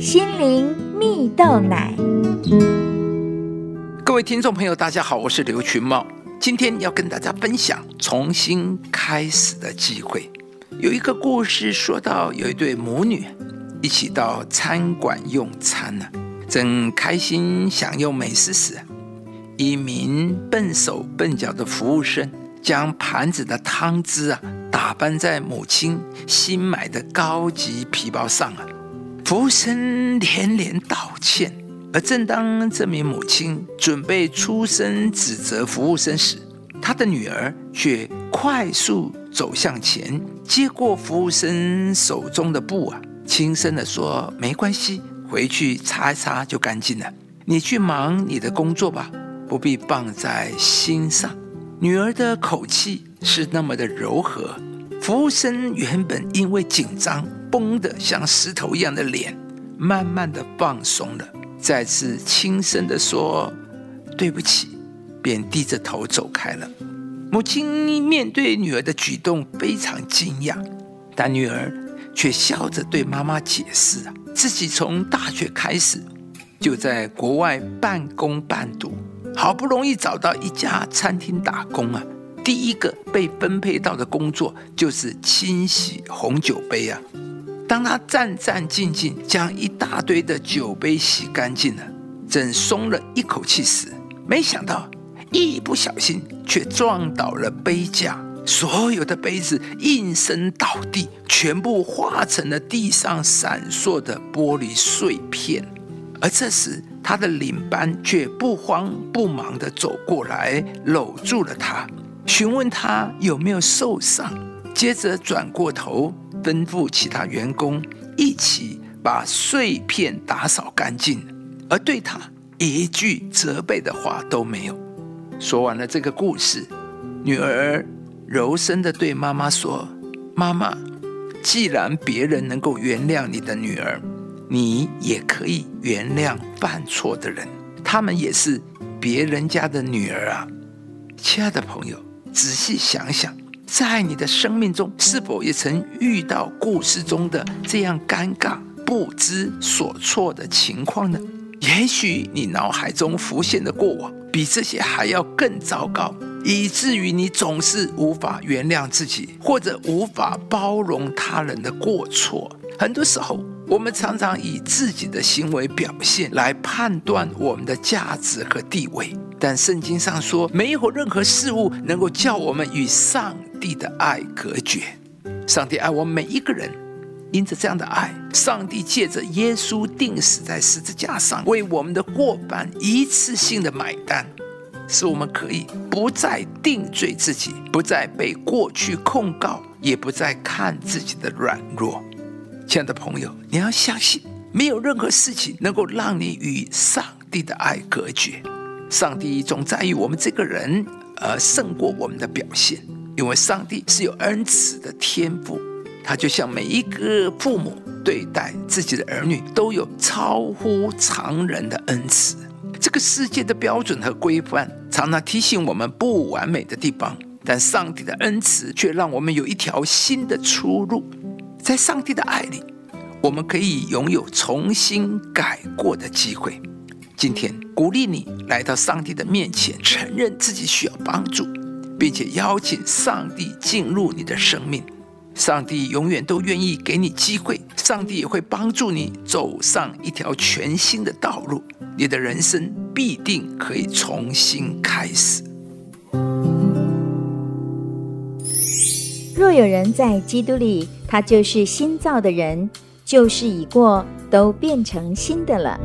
心灵蜜豆奶。各位听众朋友，大家好，我是刘群茂，今天要跟大家分享重新开始的机会。有一个故事说到，有一对母女一起到餐馆用餐呢，正开心享用美食时，一名笨手笨脚的服务生将盘子的汤汁啊打翻在母亲新买的高级皮包上了。服务生连连道歉，而正当这名母亲准备出声指责服务生时，她的女儿却快速走向前，接过服务生手中的布啊，轻声地说：“没关系，回去擦一擦就干净了。你去忙你的工作吧，不必放在心上。”女儿的口气是那么的柔和。服务生原本因为紧张绷得像石头一样的脸，慢慢的放松了，再次轻声的说：“对不起。”便低着头走开了。母亲面对女儿的举动非常惊讶，但女儿却笑着对妈妈解释：“啊，自己从大学开始就在国外半工半读，好不容易找到一家餐厅打工啊。”第一个被分配到的工作就是清洗红酒杯啊！当他战战兢兢将一大堆的酒杯洗干净了，正松了一口气时，没想到一不小心却撞倒了杯架，所有的杯子应声倒地，全部化成了地上闪烁的玻璃碎片。而这时，他的领班却不慌不忙地走过来，搂住了他。询问他有没有受伤，接着转过头吩咐其他员工一起把碎片打扫干净，而对他一句责备的话都没有。说完了这个故事，女儿柔声地对妈妈说：“妈妈，既然别人能够原谅你的女儿，你也可以原谅犯错的人，他们也是别人家的女儿啊，亲爱的朋友。”仔细想想，在你的生命中，是否也曾遇到故事中的这样尴尬、不知所措的情况呢？也许你脑海中浮现的过往，比这些还要更糟糕，以至于你总是无法原谅自己，或者无法包容他人的过错。很多时候，我们常常以自己的行为表现来判断我们的价值和地位。但圣经上说，没有任何事物能够叫我们与上帝的爱隔绝。上帝爱我们每一个人，因着这样的爱，上帝借着耶稣钉死在十字架上，为我们的过犯一次性的买单，使我们可以不再定罪自己，不再被过去控告，也不再看自己的软弱。亲爱的朋友，你要相信，没有任何事情能够让你与上帝的爱隔绝。上帝总在于我们这个人而胜过我们的表现，因为上帝是有恩慈的天父，他就像每一个父母对待自己的儿女都有超乎常人的恩慈。这个世界的标准和规范常常提醒我们不完美的地方，但上帝的恩慈却让我们有一条新的出路。在上帝的爱里，我们可以拥有重新改过的机会。今天鼓励你来到上帝的面前，承认自己需要帮助，并且邀请上帝进入你的生命。上帝永远都愿意给你机会，上帝也会帮助你走上一条全新的道路。你的人生必定可以重新开始。若有人在基督里，他就是新造的人，旧事已过，都变成新的了。